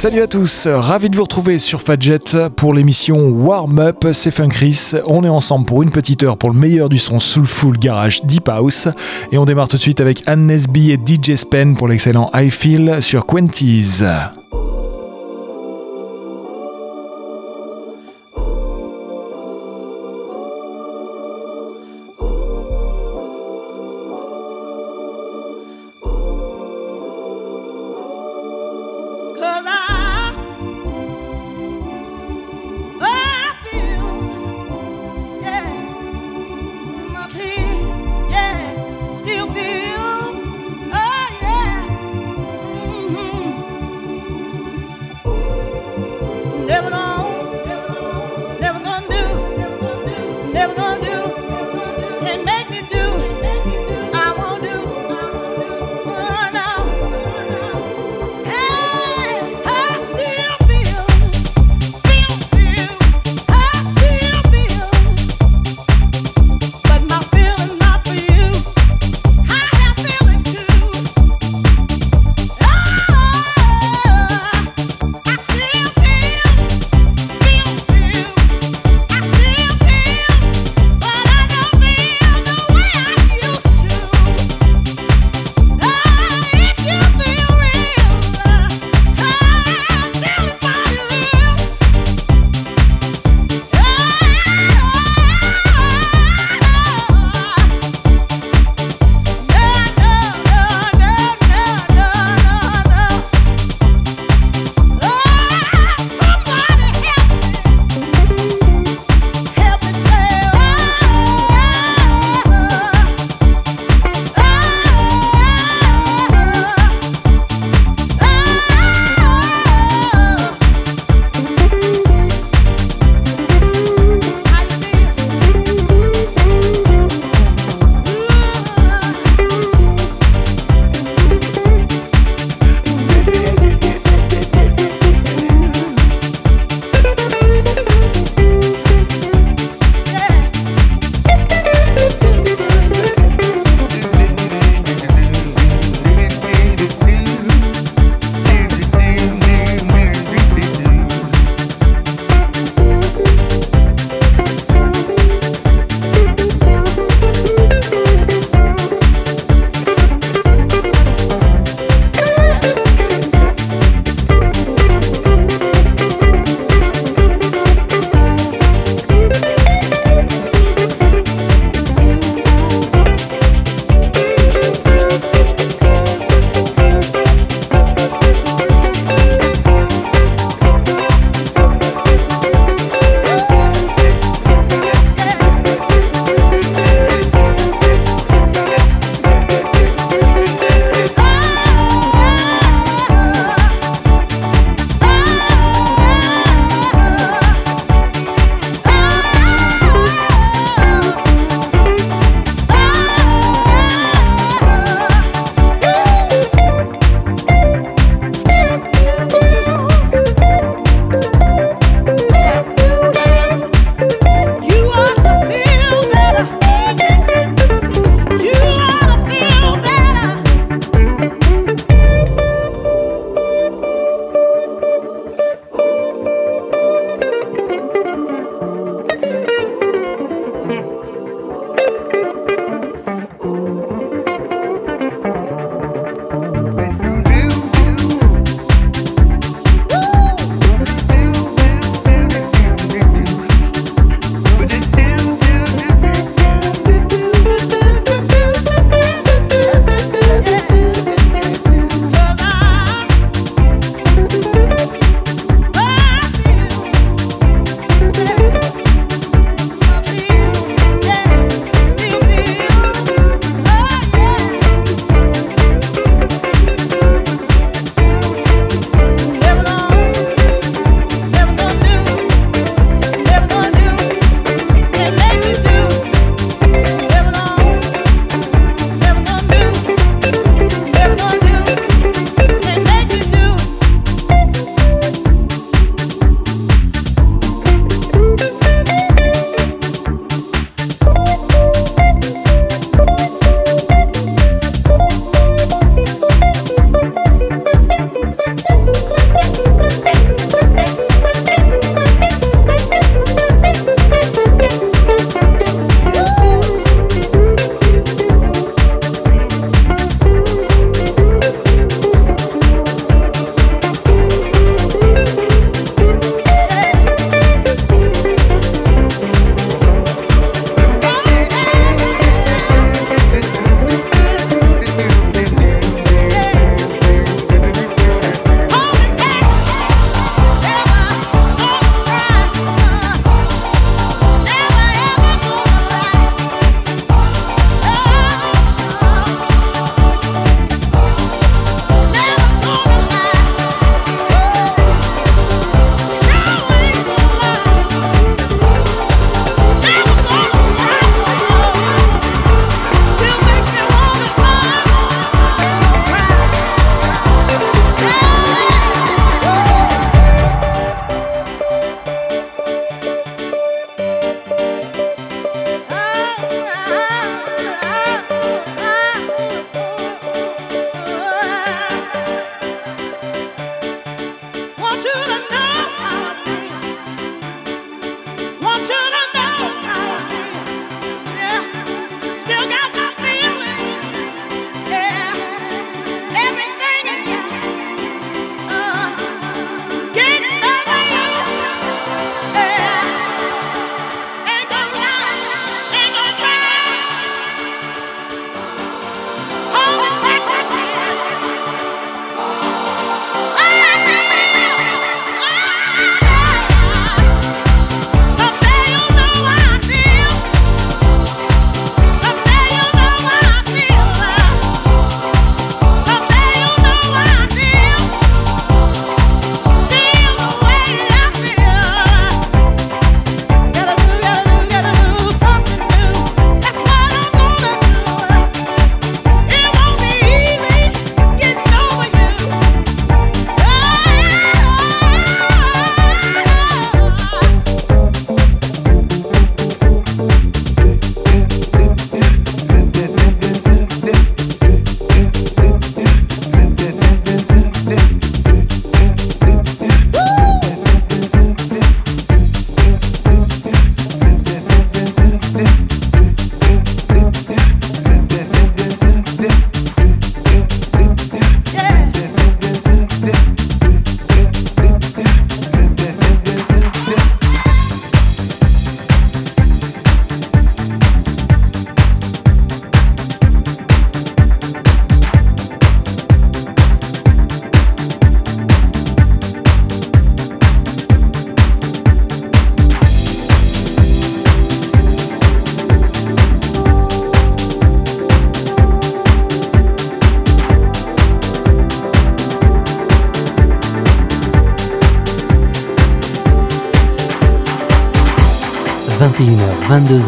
Salut à tous, ravi de vous retrouver sur Fadjet pour l'émission Warm Up, c'est Fun Chris. On est ensemble pour une petite heure pour le meilleur du son Soulful Garage Deep House. Et on démarre tout de suite avec Anne Nesby et DJ Spen pour l'excellent I Feel sur Quenties.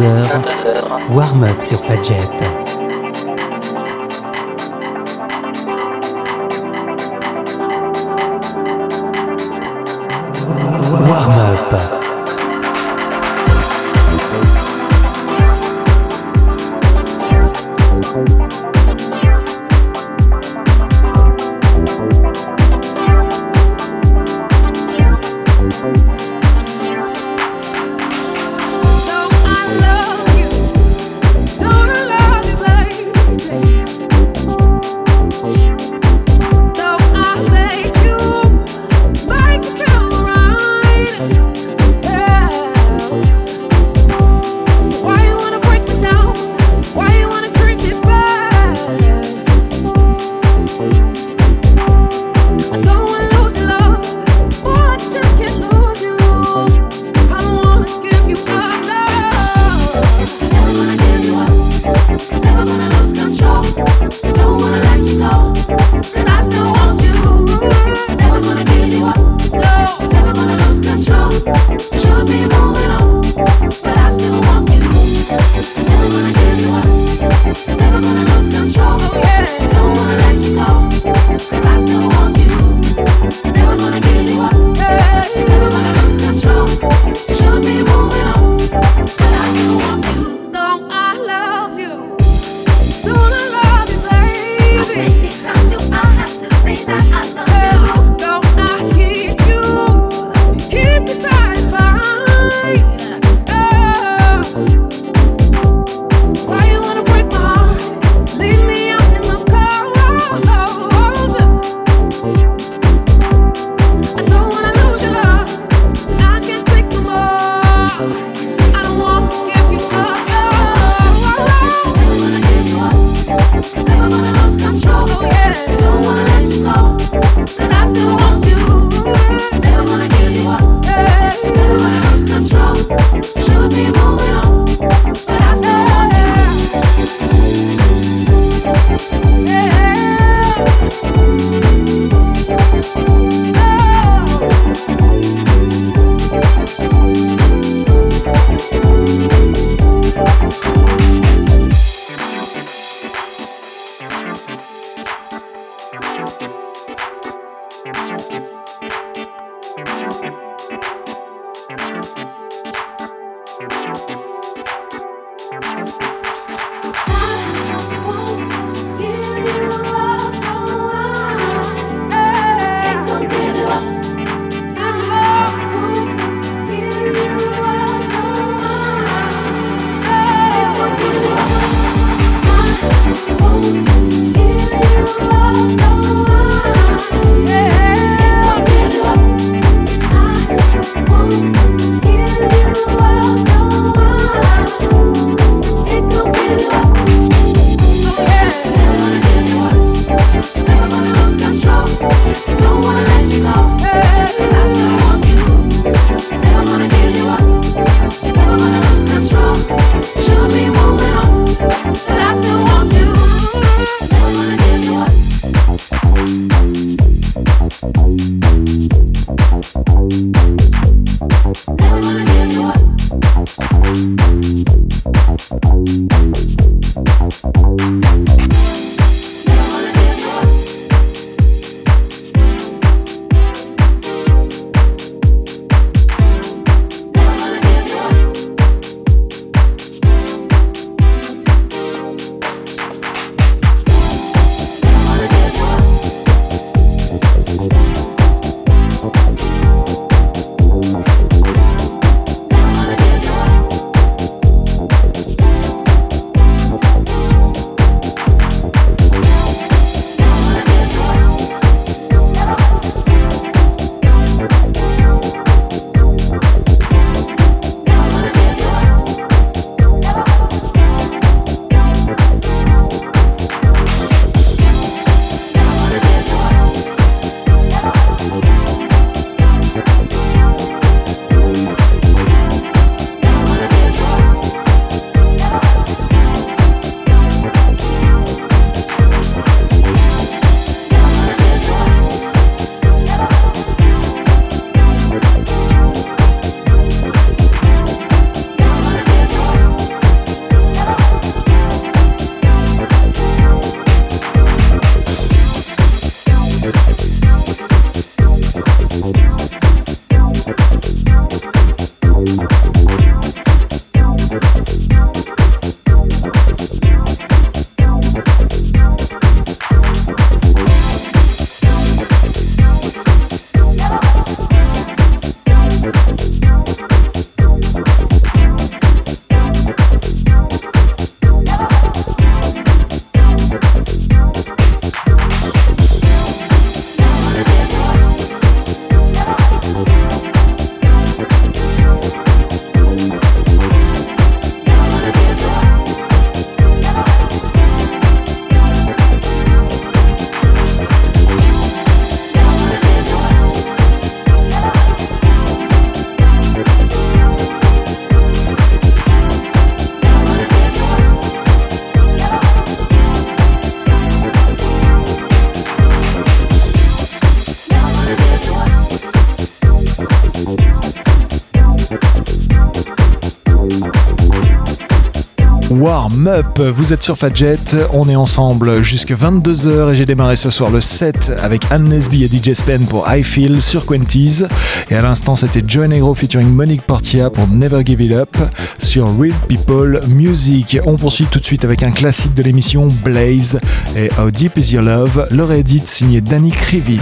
22h, warm-up sur Fadjet. Up. Vous êtes sur Fadjet, on est ensemble jusque 22h et j'ai démarré ce soir le 7 avec Anne Nesby et DJ Spen pour I Feel sur Quenties. Et à l'instant, c'était Joy Negro featuring Monique Portia pour Never Give It Up sur Real People Music. On poursuit tout de suite avec un classique de l'émission Blaze et How Deep Is Your Love, le réédite signé Danny Krivit.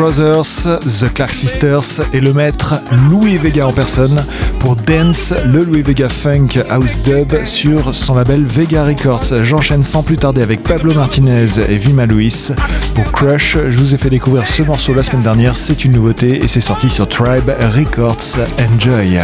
Brothers, The Clark Sisters et le maître Louis Vega en personne pour Dance, le Louis Vega Funk House Dub sur son label Vega Records. J'enchaîne sans plus tarder avec Pablo Martinez et Vima Luis pour Crush. Je vous ai fait découvrir ce morceau la semaine dernière, c'est une nouveauté et c'est sorti sur Tribe Records. Enjoy!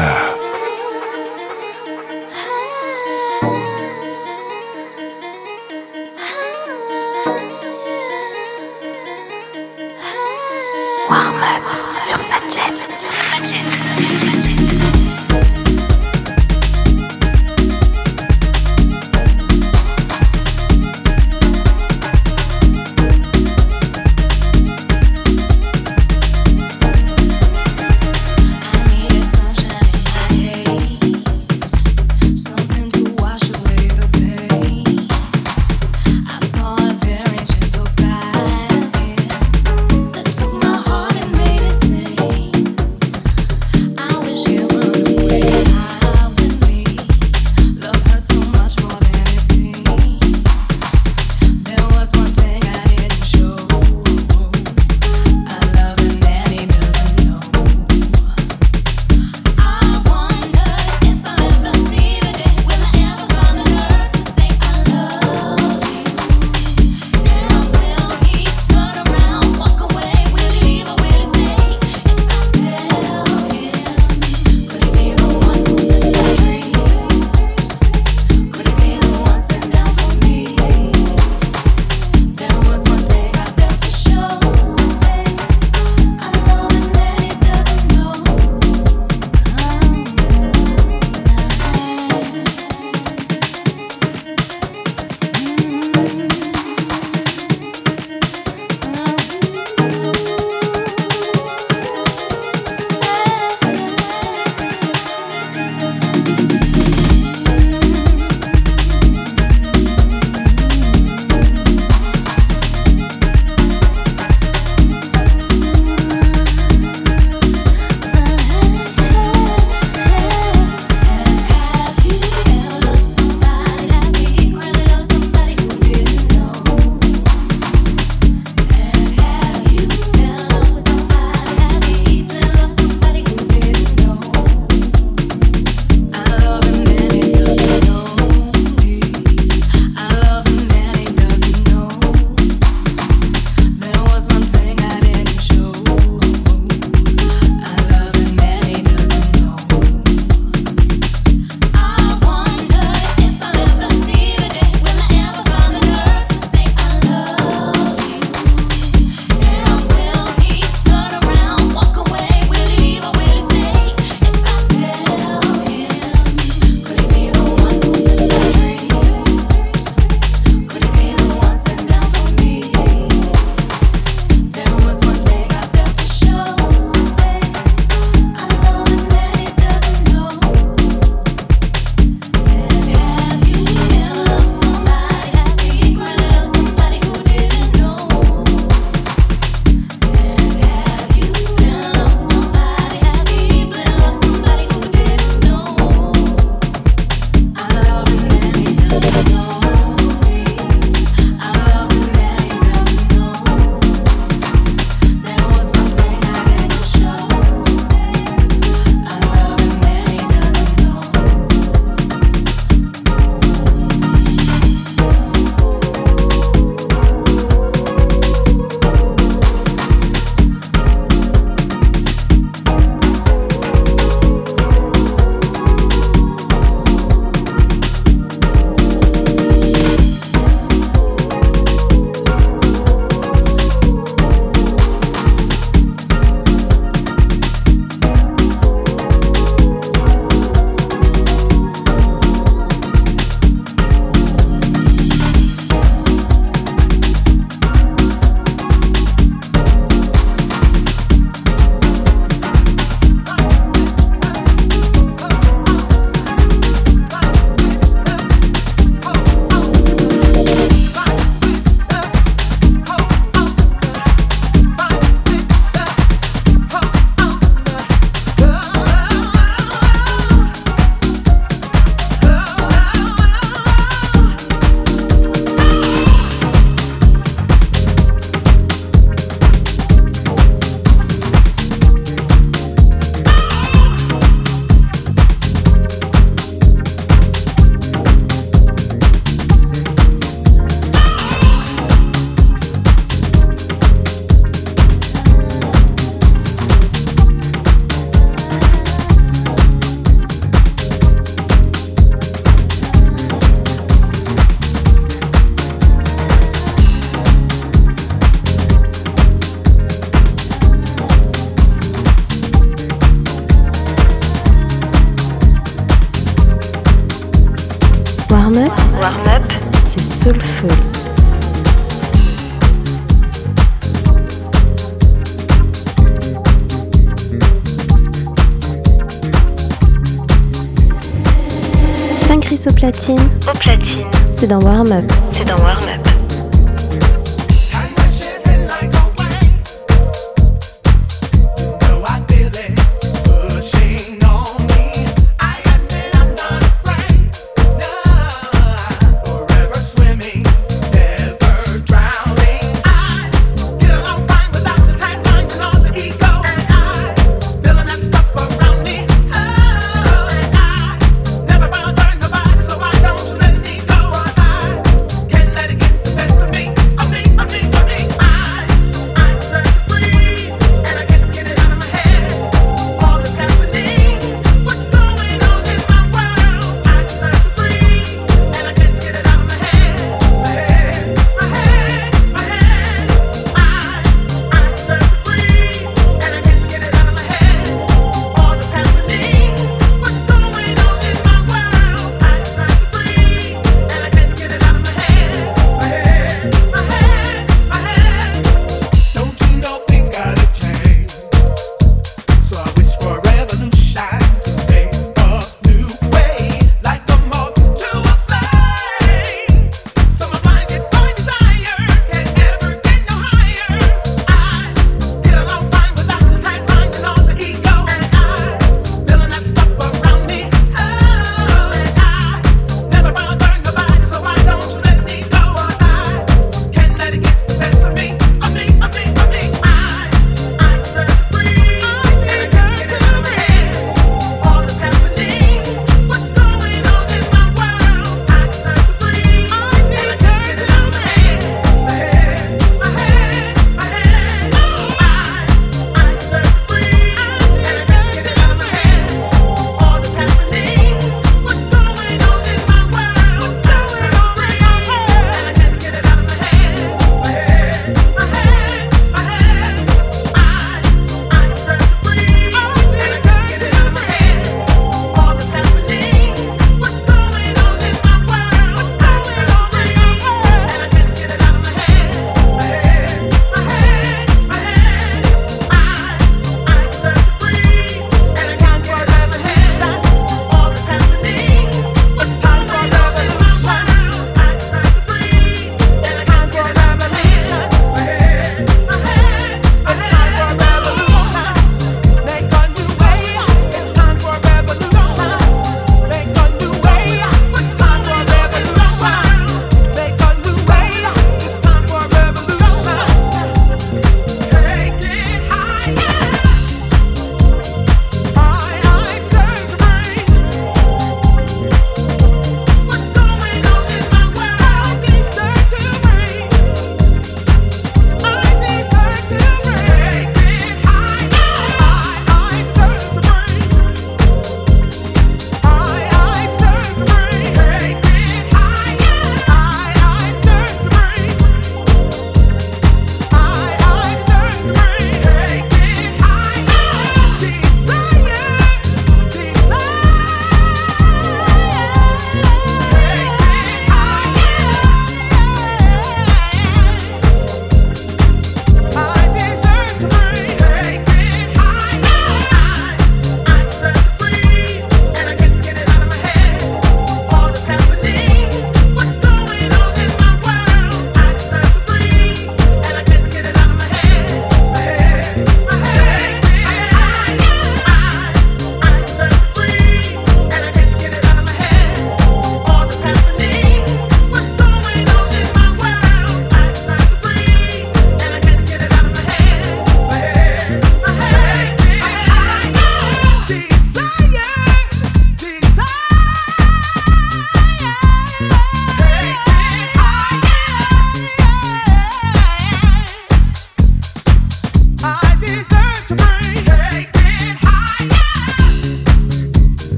C'est dans Warm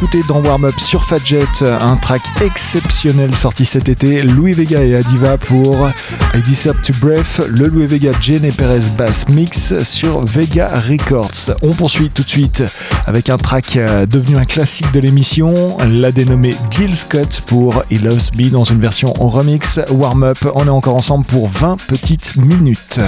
D'écouter dans Warm Up sur Fadjet un track exceptionnel sorti cet été, Louis Vega et Adiva pour I Deserve to Breath, le Louis Vega Jenny Perez Bass Mix sur Vega Records. On poursuit tout de suite avec un track euh, devenu un classique de l'émission, la dénommée Jill Scott pour He Loves Me dans une version en remix. Warm Up, on est encore ensemble pour 20 petites minutes.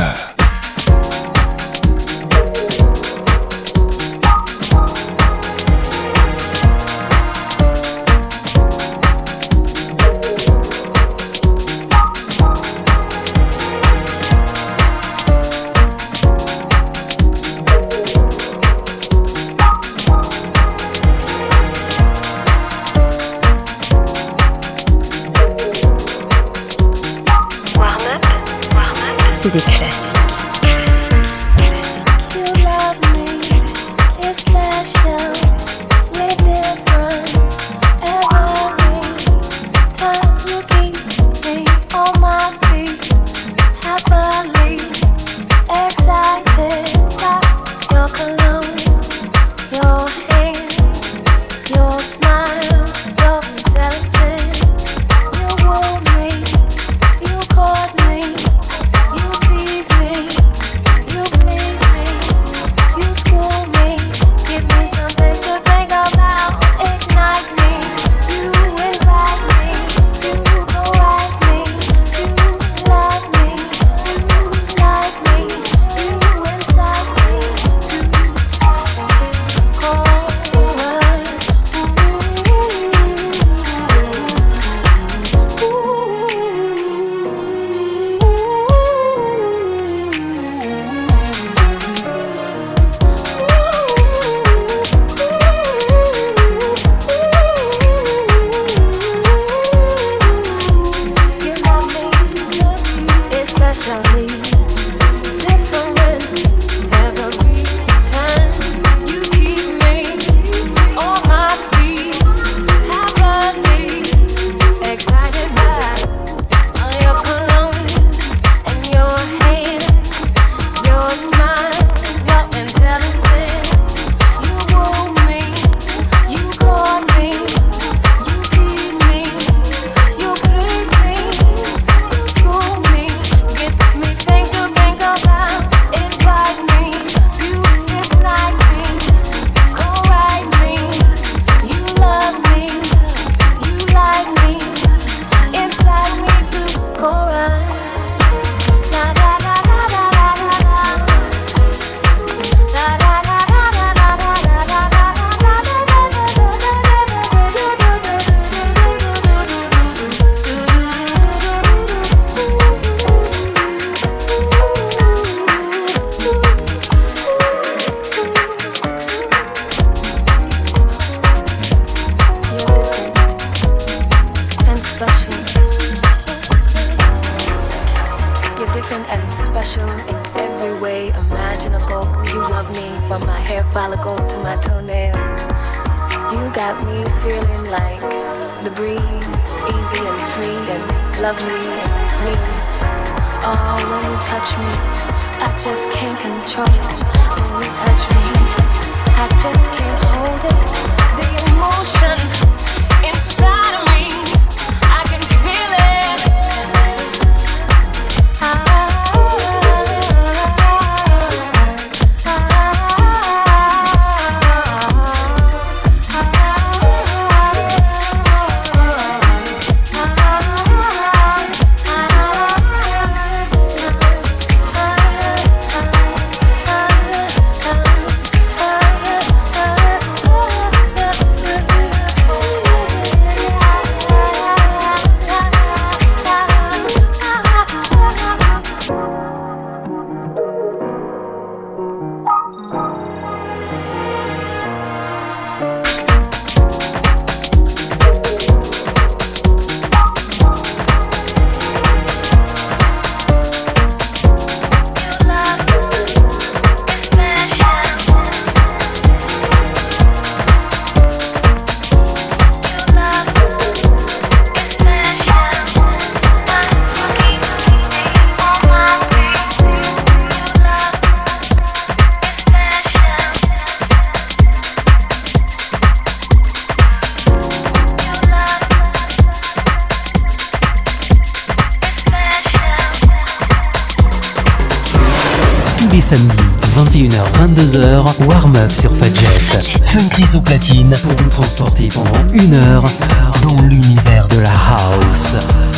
21h-22h, warm-up sur Fadjet. Funkris au platine pour vous transporter pendant une heure dans l'univers de la house.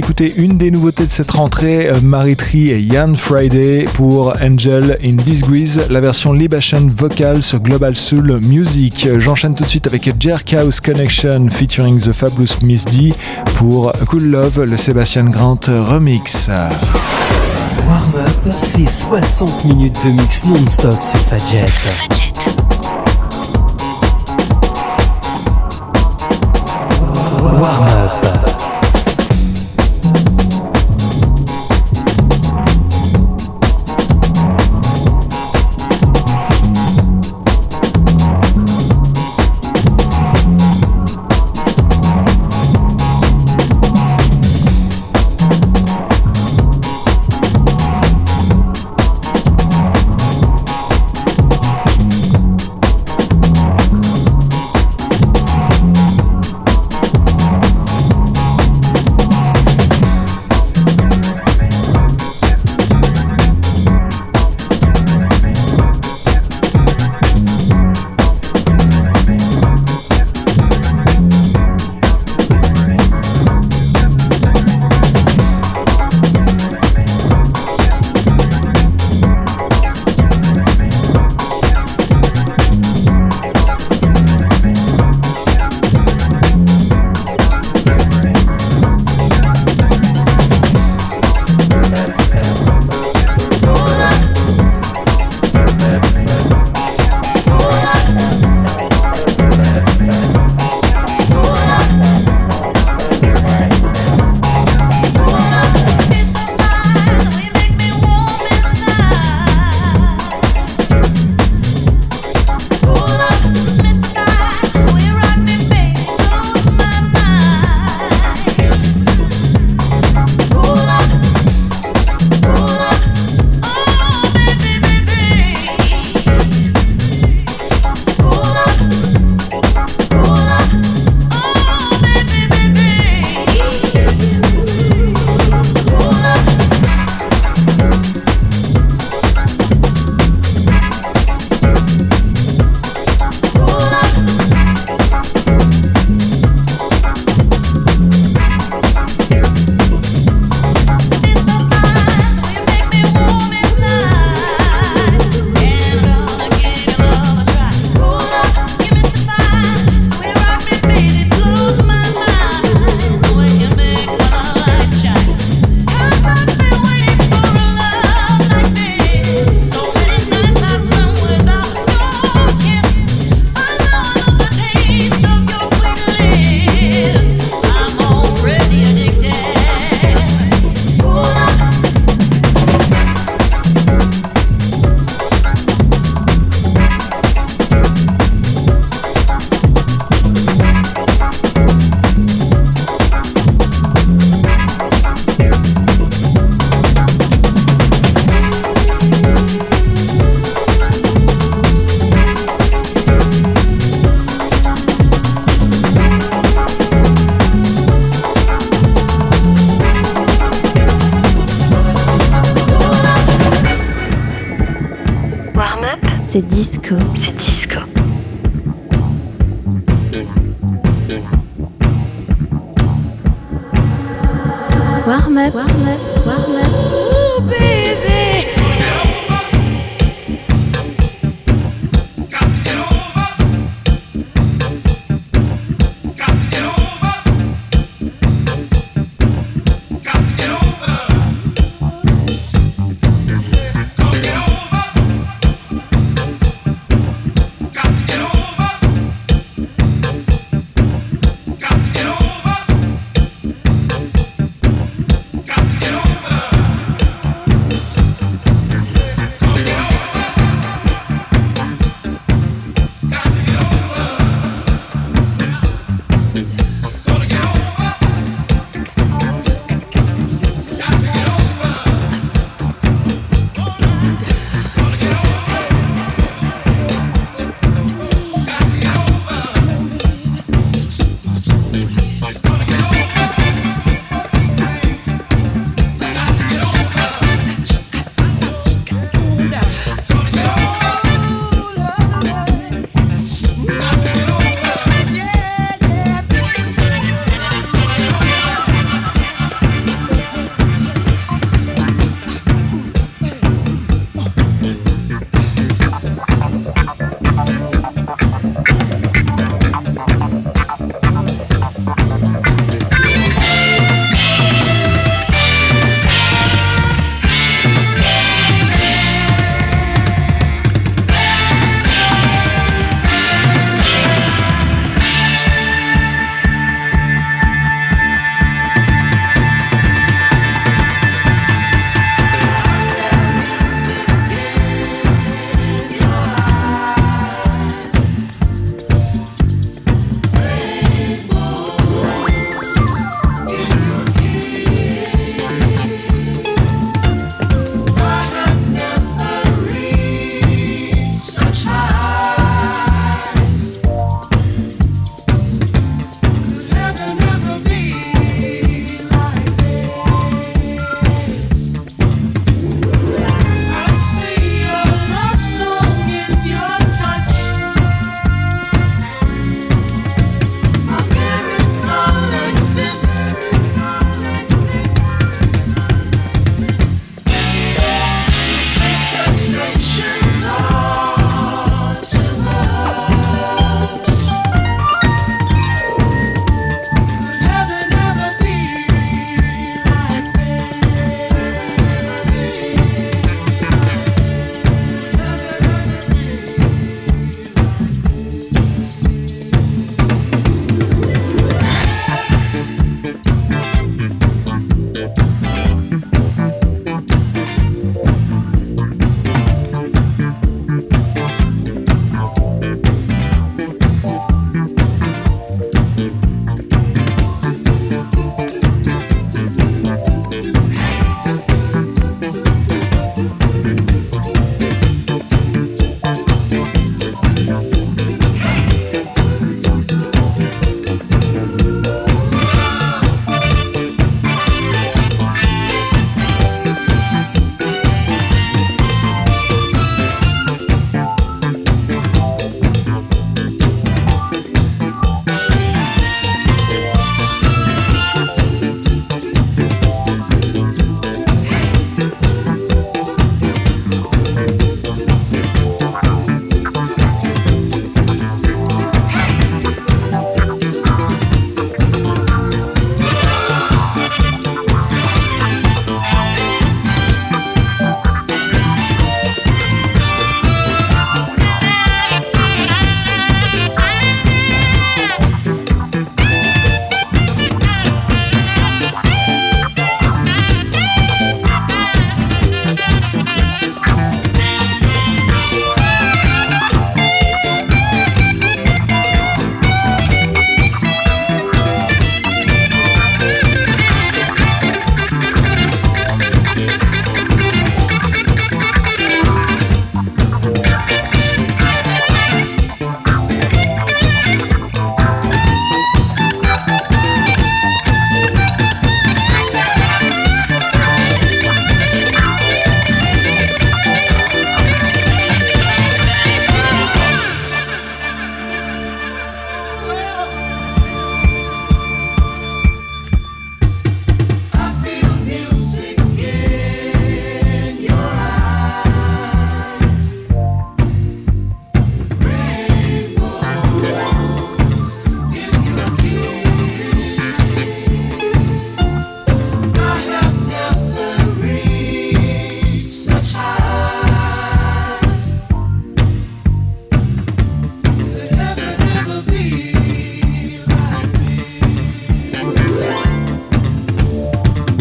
D'écouter une des nouveautés de cette rentrée, euh, Maritri et Yann Friday pour Angel in Disguise, la version Libation vocal sur Global Soul Music. J'enchaîne tout de suite avec Jerk House Connection featuring The Fabulous Miss D pour Cool Love, le Sébastien Grant remix. Warm-up, c'est 60 minutes de mix non-stop sur Fadjet. Warm-up.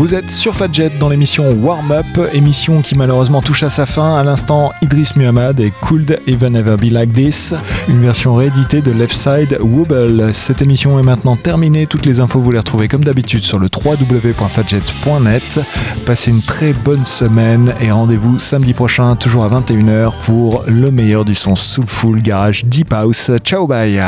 Vous êtes sur Fadjet dans l'émission Warm Up, émission qui malheureusement touche à sa fin. À l'instant, Idris Muhammad et Could Even Ever Be Like This, une version rééditée de Left Side Wobble. Cette émission est maintenant terminée. Toutes les infos, vous les retrouvez comme d'habitude sur le www.fadjet.net. Passez une très bonne semaine et rendez-vous samedi prochain, toujours à 21h, pour le meilleur du son Soulful Garage Deep House. Ciao, bye!